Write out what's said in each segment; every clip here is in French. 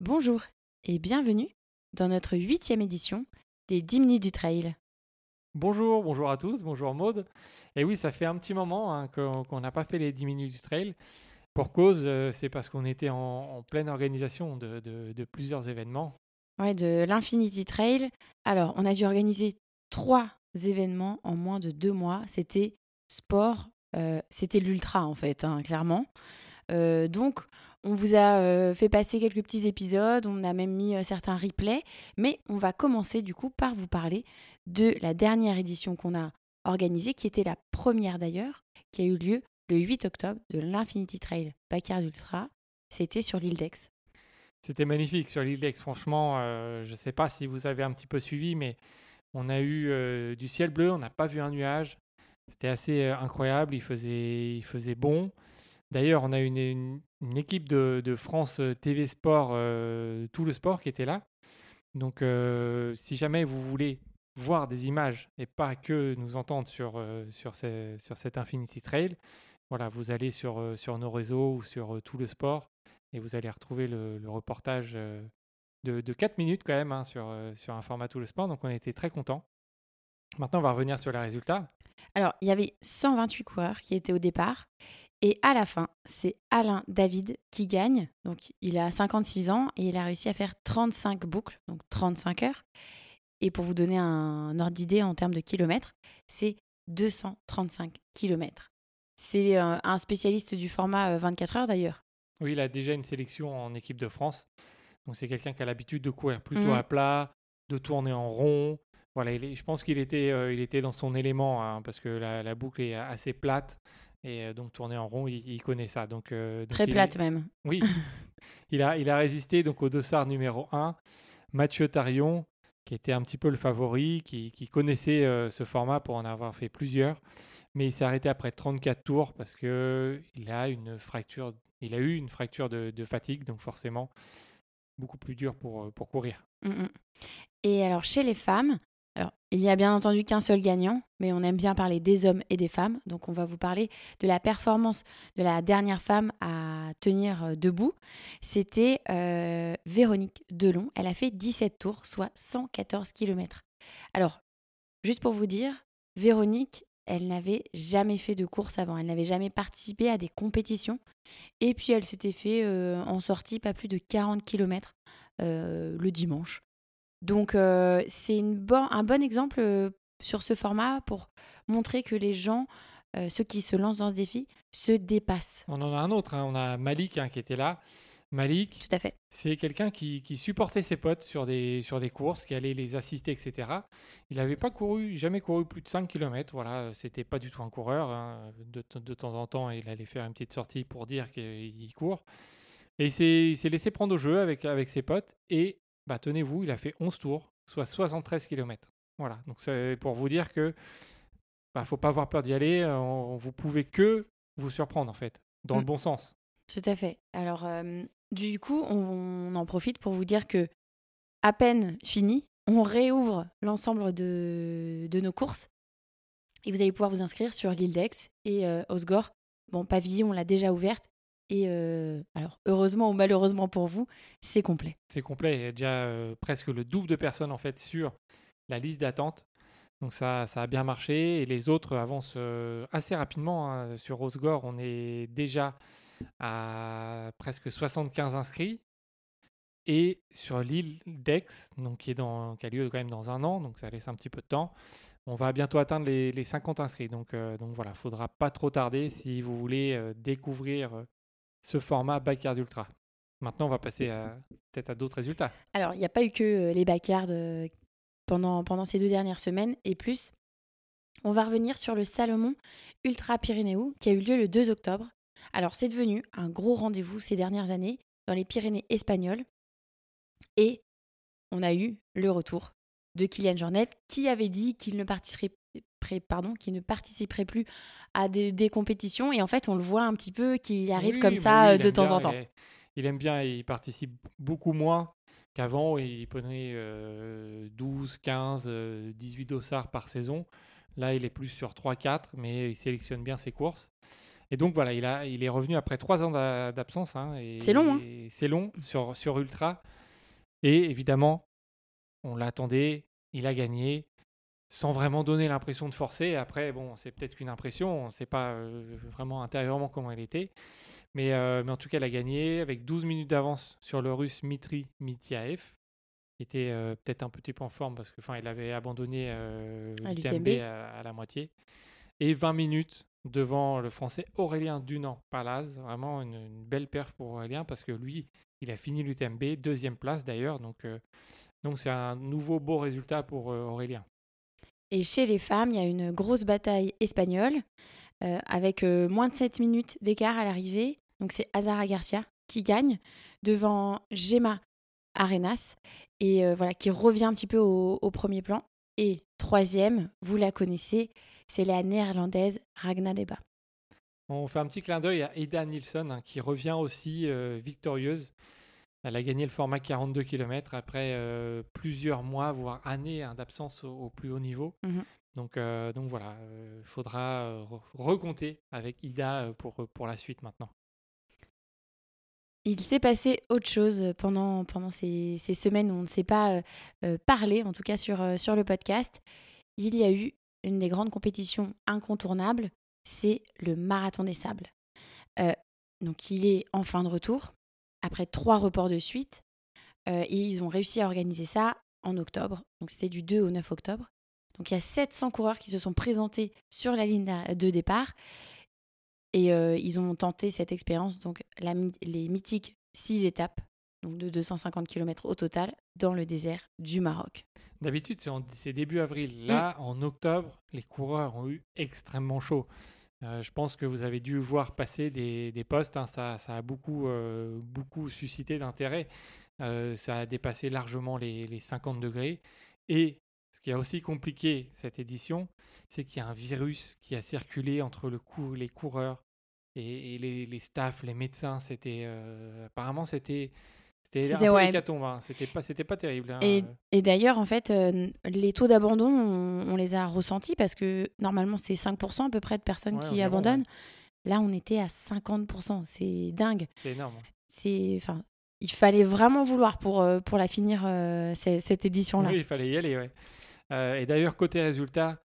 Bonjour et bienvenue dans notre huitième édition des 10 minutes du trail. Bonjour, bonjour à tous, bonjour Maude. Et oui, ça fait un petit moment hein, qu'on n'a pas fait les 10 minutes du trail. Pour cause, euh, c'est parce qu'on était en, pleine organisation de, plusieurs événements. Ouais, de l'Infinity Trail. Alors, on a dû organiser trois événements en moins de deux mois. C'était sport, euh, c'était l'ultra en fait, hein, clairement. Euh, donc, on vous a euh, fait passer quelques petits épisodes, on a même mis certains replays, mais on va commencer du coup par vous parler de la dernière édition qu'on a organisée, qui était la première d'ailleurs, qui a eu lieu le 8 octobre de l'Infinity Trail Backyard Ultra. C'était sur l'île d'Aix. C'était magnifique sur l'île d'Aix, franchement. je ne sais pas si vous avez un petit peu suivi, mais on a eu du ciel bleu, on n'a pas vu un nuage. C'était assez incroyable, il faisait bon. D'ailleurs, on a une, équipe de, France TV Sport, tout le sport qui était là. Donc, si jamais vous voulez voir des images et pas que nous entendre sur, sur cet Infinity Trail, voilà, vous allez sur, sur nos réseaux ou sur tout le sport et vous allez retrouver le, reportage de, de, 4 minutes quand même hein, sur, sur un format tout le sport. Donc, on était très contents. Maintenant, on va revenir sur les résultats. Alors, il y avait 128 coureurs qui étaient au départ. Et à la fin, c'est Alain David qui gagne. Donc, il a 56 ans et il a réussi à faire 35 boucles, donc 35 heures. Et pour vous donner un ordre d'idée en termes de kilomètres, c'est 235 kilomètres. C'est euh, un spécialiste du format 24 euh, heures d'ailleurs. Oui, il a déjà une sélection en équipe de France. Donc, c'est quelqu'un qui a l'habitude de courir plutôt mmh. à plat, de tourner en rond, voilà, je pense qu'il était, euh, il était dans son élément hein, parce que la, boucle est assez plate et euh, donc tourner en rond, il, connaît ça. Donc, euh, Très plate même. Oui, il, a, il a résisté donc au dossard numéro 1, Mathieu Tarion, qui était un petit peu le favori, qui, qui connaissait ce format pour en avoir fait plusieurs. Mais il s'est arrêté après 34 tours parce que il a une fracture, il a eu une fracture de, de fatigue, donc forcément beaucoup plus dur pour, pour courir. Mmh, mmh. Et alors chez les femmes, alors, il n'y a bien entendu qu'un seul gagnant, mais on aime bien parler des hommes et des femmes. Donc, on va vous parler de la performance de la dernière femme à tenir euh, debout. C'était euh, Véronique Delon. Elle a fait 17 tours, soit 114 km. Alors, juste pour vous dire, Véronique, elle n'avait jamais fait de course avant. Elle n'avait jamais participé à des compétitions. Et puis, elle s'était fait euh, en sortie pas plus de 40 km le dimanche. Donc euh, c'est un bon exemple euh, sur ce format pour montrer que les gens, euh, ceux qui se lancent dans ce défi, se dépassent. On en a un autre, hein. on a Malik hein, qui était là. Malik, Tout à fait. c'est quelqu'un qui, supportait ses potes sur des, sur des courses, qui allait les assister, etc. Il n'avait pas couru, jamais couru plus de 5 km. Voilà, c'était pas du tout un coureur. Hein. De, de, temps en temps, il allait faire une petite sortie pour dire qu'il court. Et il s'est laissé prendre au jeu avec, avec ses potes. Et bah, tenez-vous, il a fait 11 tours, soit 73 km. Voilà, donc c'est pour vous dire que bah, faut pas avoir peur d'y aller, euh, vous pouvez que vous surprendre en fait, dans le mmh. bon sens. Tout à fait. Alors, euh, du coup, on, en profite pour vous dire que, à peine fini, on réouvre l'ensemble de, de, nos courses et vous allez pouvoir vous inscrire sur l'île d'Aix et euh, Osgore. Bon, Pavillon, on l'a déjà ouverte, et euh, alors, heureusement ou malheureusement pour vous, c'est complet. C'est complet. Il y a déjà euh, presque le double de personnes en fait sur la liste d'attente. Donc ça, ça a bien marché et les autres avancent euh, assez rapidement. Hein. Sur Rosegore, on est déjà à presque 75 inscrits. Et sur l'île d'Aix, donc qui, est dans, qui a lieu quand même dans un an, donc ça laisse un petit peu de temps, on va bientôt atteindre les, les 50 inscrits. Donc, donc voilà, faudra pas trop tarder si vous voulez découvrir ce format Backyard Ultra. Maintenant, on va passer peut-être à d'autres résultats. Alors, il n'y a pas eu que euh, les Backyard euh, pendant, pendant ces deux dernières semaines et plus. On va revenir sur le Salomon Ultra Pyrénéo qui a eu lieu le 2 octobre. Alors, c'est devenu un gros rendez-vous ces dernières années dans les Pyrénées espagnoles. Et on a eu le retour de Kylian Jornet qui avait dit qu'il ne participerait pardon, qui ne participerait plus à des, compétitions. Et en fait, on le voit un petit peu qui arrive comme ça euh, de temps en temps. Il, aime bien, il participe beaucoup moins qu'avant. Il prenait 12, 15, 18 dossards par saison. Là, il est plus sur 3-4, mais il sélectionne bien ses courses. Et donc voilà, il, a, il est revenu après trois ans d'absence. Hein, c'est long. Hein c'est long sur, sur Ultra. Et évidemment, on l'attendait, il a gagné sans vraiment donner l'impression de forcer. Après, bon, c'est peut-être qu'une impression, on ne sait pas euh, vraiment intérieurement comment elle était. Mais, euh, mais en tout cas, elle a gagné avec 12 minutes d'avance sur le russe Mitri Mitiaev, qui était euh, peut-être un petit peu en forme parce qu'il avait abandonné l'UTMB à, à, la moitié. Et 20 minutes devant le français Aurélien Dunant-Palaz. Vraiment une, belle perf pour Aurélien parce que lui, il a fini l'UTMB, deuxième place d'ailleurs. Donc, donc c'est un nouveau beau résultat pour Aurélien. Et chez les femmes, il y a une grosse bataille espagnole euh, avec euh, moins de 7 minutes d'écart à l'arrivée. Donc c'est Azara Garcia qui gagne devant Gemma Arenas et euh, voilà qui revient un petit peu au, premier plan. Et troisième, vous la connaissez, c'est la néerlandaise Ragna Deba. On fait un petit clin d'œil à Ida Nilsson hein, qui revient aussi victorieuse. Elle a gagné le format 42 km après euh, plusieurs mois, voire années hein, d'absence au, plus haut niveau. Mhm. Donc, euh, donc voilà, il euh, faudra recompter avec Ida pour, pour la suite maintenant. Il s'est passé autre chose pendant, pendant ces, ces semaines où on ne s'est pas parlé, en tout cas sur, sur le podcast. Il y a eu une des grandes compétitions incontournables, c'est le Marathon des Sables. donc il est en fin de retour, après trois reports de suite. Euh, et ils ont réussi à organiser ça en octobre. Donc c'était du 2 au 9 octobre. Donc il y a 700 coureurs qui se sont présentés sur la ligne de départ. Et euh, ils ont tenté cette expérience, donc les mythiques 6 étapes, donc de 250 km au total, dans le désert du Maroc. D'habitude, c'est début avril. Là, mm. en octobre, les coureurs ont eu extrêmement chaud. Euh, je pense que vous avez dû voir passer des, des posts, hein. ça, ça, a beaucoup, euh, beaucoup suscité d'intérêt. Euh, ça a dépassé largement les, les, 50 degrés. Et ce qui a aussi compliqué cette édition, c'est qu'il y a un virus qui a circulé entre le cou les coureurs et, les, les, staffs, les médecins. C'était apparemment c'était c'était un peu hein. C'était pas, c'était pas terrible. Hein. Et, et d'ailleurs, en fait, euh, les taux d'abandon, on, les a ressentis parce que normalement, c'est 5% à peu près de personnes qui abandonnent. Là, on était à 50%. C'est dingue. C'est énorme. C'est, enfin, il fallait vraiment vouloir pour, euh, pour la finir euh, cette, édition-là. Oui, il fallait y aller, ouais. et d'ailleurs, côté résultat,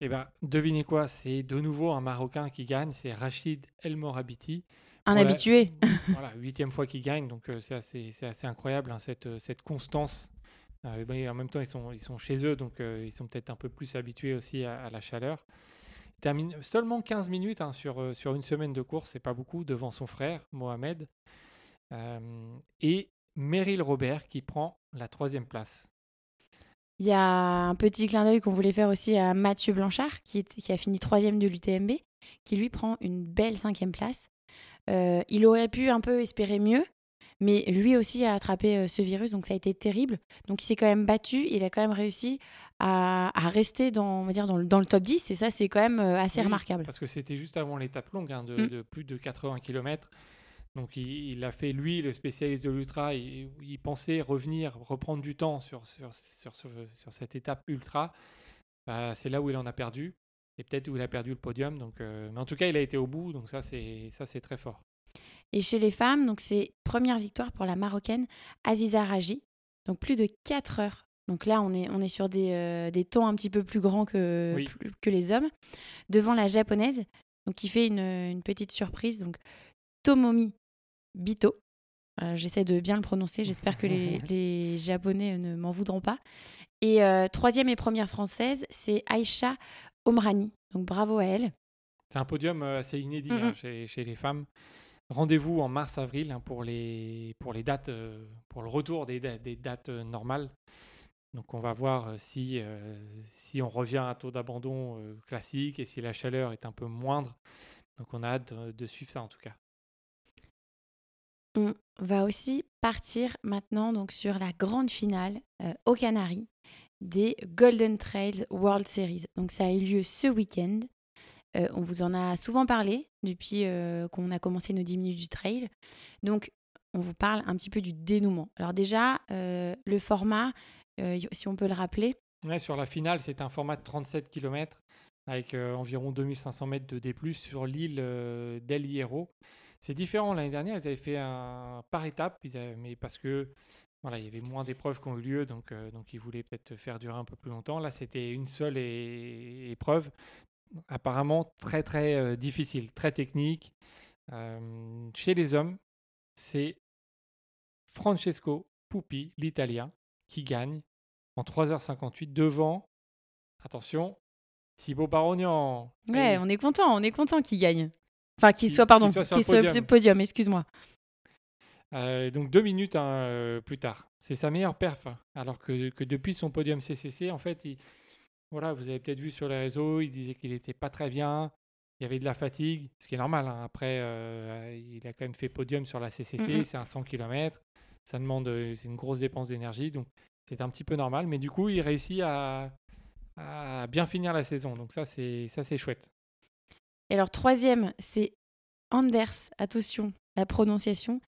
eh ben, devinez quoi? C'est de nouveau un Marocain qui gagne, c'est Rachid El Morabiti. Un habitué. voilà, huitième fois qu'il gagne, donc euh, c'est assez, assez, incroyable hein, cette, euh, cette constance. Euh, en même temps, ils sont, ils sont chez eux, donc ils sont peut-être un peu plus habitués aussi à, la chaleur. Il termine seulement 15 minutes hein, sur, sur une semaine de course, c'est pas beaucoup, devant son frère, Mohamed. et Meryl Robert qui prend la troisième place. Il y a un petit clin d'œil qu'on voulait faire aussi à Mathieu Blanchard, qui, est, qui a fini troisième de l'UTMB, qui lui prend une belle cinquième place. Euh, il aurait pu un peu espérer mieux, mais lui aussi a attrapé euh, ce virus, donc ça a été terrible. Donc il s'est quand même battu, il a quand même réussi à, rester dans, on va dire, dans, le, dans le top 10, et ça c'est quand même euh, assez remarquable. Parce que c'était juste avant l'étape longue, hein, mm. de, plus de 80 km. Donc il, a fait, lui, le spécialiste de l'ultra, il, pensait revenir, reprendre du temps sur, sur, sur, sur cette étape ultra. Bah, c'est là où il en a perdu et peut-être où il a perdu le podium. Donc, euh, mais en tout cas, il a été au bout, donc ça, c'est ça, c'est très fort. Et chez les femmes, donc c'est première victoire pour la marocaine Aziza Raji, donc plus de 4 heures. Donc là, on est, on est sur des, euh, des temps un petit peu plus grands que, que les hommes, devant la japonaise, donc qui fait une, une petite surprise. Donc Tomomi Bito, j'essaie de bien le prononcer, j'espère que les, les, Japonais ne m'en voudront pas. Et euh, troisième et première française, c'est Aisha Omrani. Donc bravo à elle. C'est un podium euh, assez inédit hein, chez, les femmes. Rendez-vous en mars-avril hein, pour, les, pour les dates, euh, pour le retour des, des dates euh, normales. Donc on va voir si, si on revient à un taux d'abandon classique et si la chaleur est un peu moindre. Donc on a hâte de, suivre ça en tout cas. On va aussi partir maintenant donc sur la grande finale aux Canaries des Golden Trails World Series. Donc ça a eu lieu ce week-end. Euh, on vous en a souvent parlé depuis euh, qu'on a commencé nos 10 minutes du trail. Donc on vous parle un petit peu du dénouement. Alors déjà, euh, le format, si on peut le rappeler. Sur la finale, c'est un format de 37 km avec environ 2500 mètres de D+, sur l'île d'El Hierro. C'est différent l'année dernière, ils avaient fait un par étape, mais parce que voilà, il y avait moins d'épreuves qui ont eu lieu, donc, donc ils voulaient peut-être faire durer un peu plus longtemps. Là, c'était une seule épreuve, apparemment très très difficile, très technique. chez les hommes, c'est Francesco Pupi, l'Italien, qui gagne en 3h58 devant, attention, Thibaut Barognan. Ouais, on est content, on est content qu'il gagne. Enfin, qu'il soit, pardon, qu'il soit, sur le podium, excuse-moi. Euh, donc deux minutes hein, euh, plus tard. C'est sa meilleure perf. Hein. alors que, que, depuis son podium CCC, en fait, il, voilà, vous avez peut-être vu sur les réseaux, il disait qu'il n'était pas très bien. Il y avait de la fatigue, ce qui est normal. Hein. Après, euh, il a quand même fait podium sur la CCC, c'est un 100 km. Ça demande, c'est une grosse dépense d'énergie. Donc, c'est un petit peu normal. Mais du coup, il réussit à, à bien finir la saison. Donc ça, c'est ça c'est chouette. Et alors troisième, c'est Anders. Attention, la prononciation.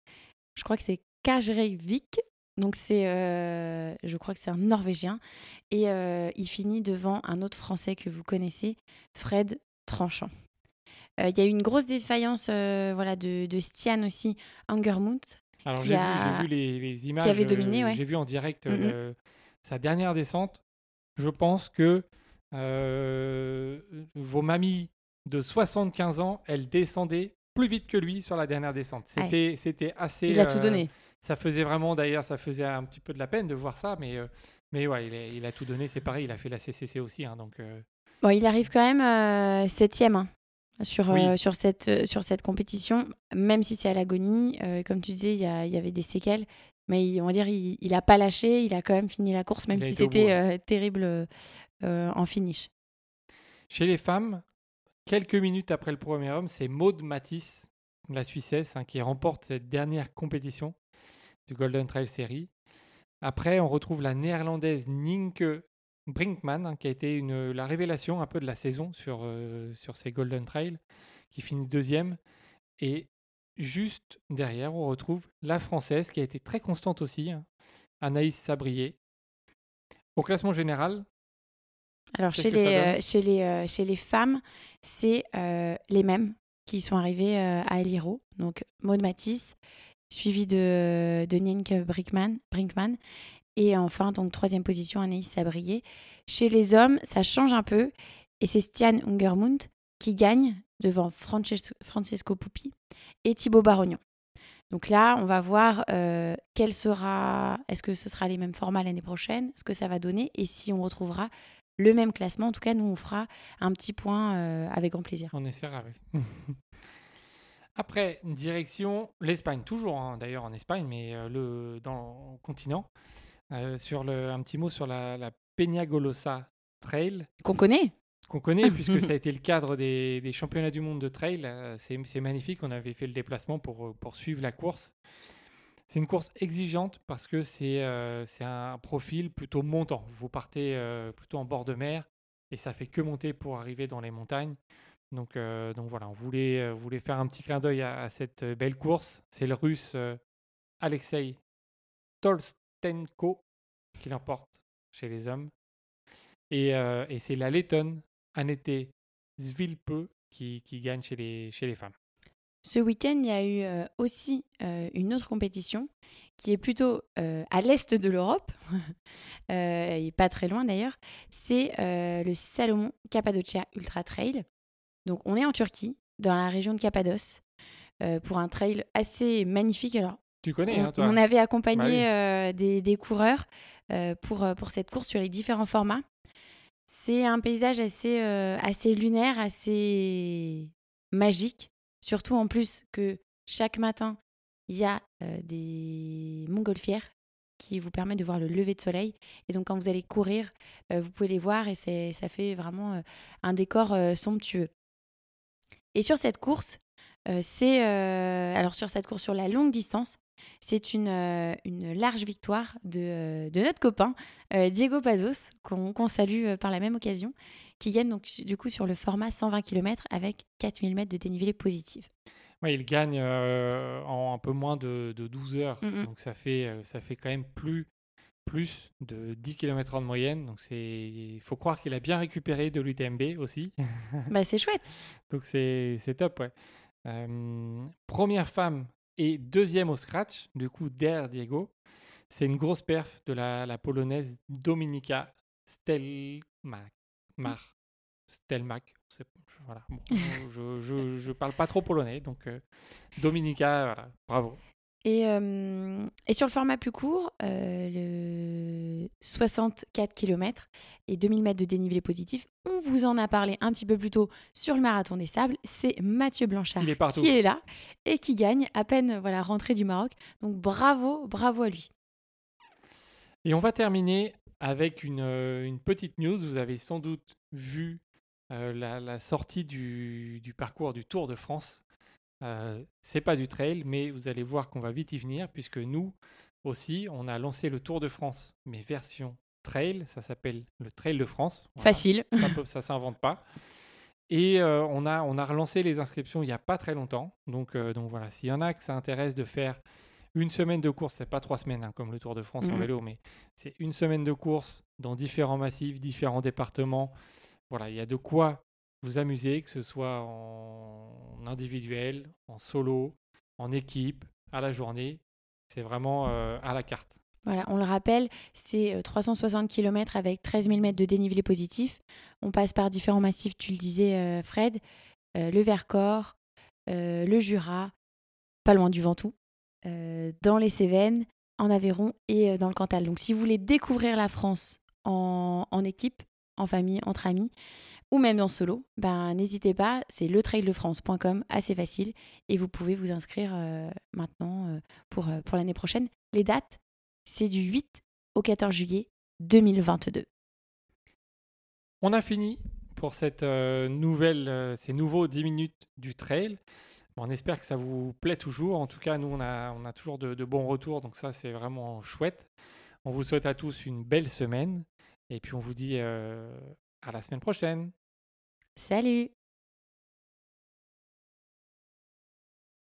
Je crois que c'est Kajreivik. Donc c'est, euh, je crois que c'est un Norvégien. Et euh, il finit devant un autre Français que vous connaissez, Fred Tranchant. Euh, il y a eu une grosse défaillance voilà, de, de Stian aussi, Angermouth. Alors j'ai vu, les, images. Qui avait dominé, J'ai vu en direct sa dernière descente je pense que vos mamies de 75 ans, elles descendaient plus vite que lui sur la dernière descente. C'était, c'était assez. Il a tout donné. Euh, ça faisait vraiment, d'ailleurs, ça faisait un petit peu de la peine de voir ça, mais, euh, mais ouais, il a, tout donné. C'est pareil, il a fait la CCC aussi, hein, donc. Bon, il arrive quand même septième hein, sur, sur, cette, sur cette compétition, même si c'est à l'agonie. comme tu disais, il y, y, avait des séquelles. Mais on va dire, il n'a pas lâché, il a quand même fini la course, même si c'était euh, terrible euh, en finish. Chez les femmes, quelques minutes après le premier homme, c'est Maude Matisse, la Suissesse, hein, qui remporte cette dernière compétition du Golden Trail Series. Après, on retrouve la néerlandaise Nienke Brinkman, hein, qui a été la révélation un peu de la saison sur, euh, sur ces Golden Trail, qui finit deuxième. Et Juste derrière, on retrouve la française qui a été très constante aussi, hein, Anaïs Sabrier. Au classement général. Alors chez les, euh, chez, les, euh, chez les femmes, c'est euh, les mêmes qui sont arrivées à Eliro. Donc Maud Matisse, suivi de, de Nienke Brinkman, Brinkman. Et enfin, donc troisième position, Anaïs Sabrier. Chez les hommes, ça change un peu. Et c'est Stian Ungermund qui gagne devant Francesco Pupi et Thibaut Barognon. Donc là, on va voir euh, quel sera, est-ce que ce sera les mêmes formats l'année prochaine, ce que ça va donner, et si on retrouvera le même classement. En tout cas, nous, on fera un petit point euh, avec grand plaisir. On essaiera, oui. Après, direction l'Espagne, toujours hein, d'ailleurs en Espagne, mais euh, le, dans le continent. sur le, un petit mot sur la, la Peñagolosa Trail. Qu'on connaît? Qu'on connaît, puisque ça a été le cadre des, championnats du monde de trail. Euh, c'est magnifique. On avait fait le déplacement pour, euh, pour suivre la course. C'est une course exigeante parce que c'est euh, un profil plutôt montant. Vous partez plutôt en bord de mer et ça fait que monter pour arriver dans les montagnes. Donc, donc voilà, on voulait, faire un petit clin d'œil à, cette belle course. C'est le russe Alexei Tolstenko qui l'emporte chez les hommes. Et, et c'est la lettonne Annette Zvilpe qui, qui gagne chez les, chez les femmes. Ce week-end, il y a eu euh, aussi euh, une autre compétition qui est plutôt euh, à l'est de l'Europe, et pas très loin d'ailleurs. C'est le Salomon Cappadocia Ultra Trail. Donc on est en Turquie, dans la région de Cappadoce, pour un trail assez magnifique. Alors, tu connais, on, hein, toi? On avait accompagné bah des, des, coureurs pour, pour cette course sur les différents formats. C'est un paysage assez, assez lunaire, assez magique. Surtout en plus que chaque matin, il y a des montgolfières qui vous permettent de voir le lever de soleil. Et donc quand vous allez courir, vous pouvez les voir et ça fait vraiment un décor somptueux. Et sur cette course, c'est alors sur cette course sur la longue distance, c'est une, large victoire de, notre copain Diego Pazos, qu'on salue par la même occasion, qui gagne donc du coup sur le format 120 km avec 4000 mètres de dénivelé positif. Oui, il gagne en un peu moins de, de 12 heures. Mm, mm. Donc ça fait, ça fait quand même plus plus de 10 km/h de moyenne. Donc il faut croire qu'il a bien récupéré de l'UTMB aussi. bah c'est chouette. donc c'est top, ouais. première femme et deuxième au scratch, du coup derrière Diego. C'est une grosse perf de la, polonaise Dominika Stelmak. Mar. Stelmak. Voilà. je, je, je, parle pas trop polonais, donc euh, Dominika, voilà, bravo. Et, et, sur le format plus court, euh, le 64 km et 2000 mètres de dénivelé positif, on vous en a parlé un petit peu plus tôt sur le marathon des sables. C'est Mathieu Blanchard qui est là et qui gagne à peine voilà rentré du Maroc. Donc bravo, bravo à lui. Et on va terminer avec une, euh, une petite news. Vous avez sans doute vu euh, la, la, sortie du, du parcours du Tour de France euh, c'est pas du trail, mais vous allez voir qu'on va vite y venir, puisque nous aussi, on a lancé le Tour de France, mais version trail. Ça s'appelle le Trail de France. Facile. Ça, ne s'invente pas. Et euh, on, a, on a relancé les inscriptions il n'y a pas très longtemps. Donc, donc voilà, s'il y en a que ça intéresse de faire une semaine de course, c'est pas trois semaines hein, comme le Tour de France en mmh. vélo, mais c'est une semaine de course dans différents massifs, différents départements. Voilà, il y a de quoi vous amuser, que ce soit en individuel, en solo, en équipe, à la journée. C'est vraiment euh, à la carte. Voilà, on le rappelle, c'est 360 euh, km avec 13 000 mètres de dénivelé positif. On passe par différents massifs, tu le disais euh, Fred, le Vercors, le Jura, pas loin du Ventoux, dans les Cévennes, en Aveyron et dans le Cantal. Donc si vous voulez découvrir la France en, équipe, en famille, entre amis, ou même en solo, ben, n'hésitez pas, c'est letraildefrance.com, assez facile, et vous pouvez vous inscrire euh, maintenant euh, pour, euh, pour l'année prochaine. Les dates, c'est du 8 au 14 juillet 2022. On a fini pour cette nouvelle, ces nouveaux 10 minutes du trail. On espère que ça vous plaît toujours. En tout cas, nous, on a, toujours de, de bons retours, donc ça, c'est vraiment chouette. On vous souhaite à tous une belle semaine. Et puis on vous dit à la semaine prochaine. Salut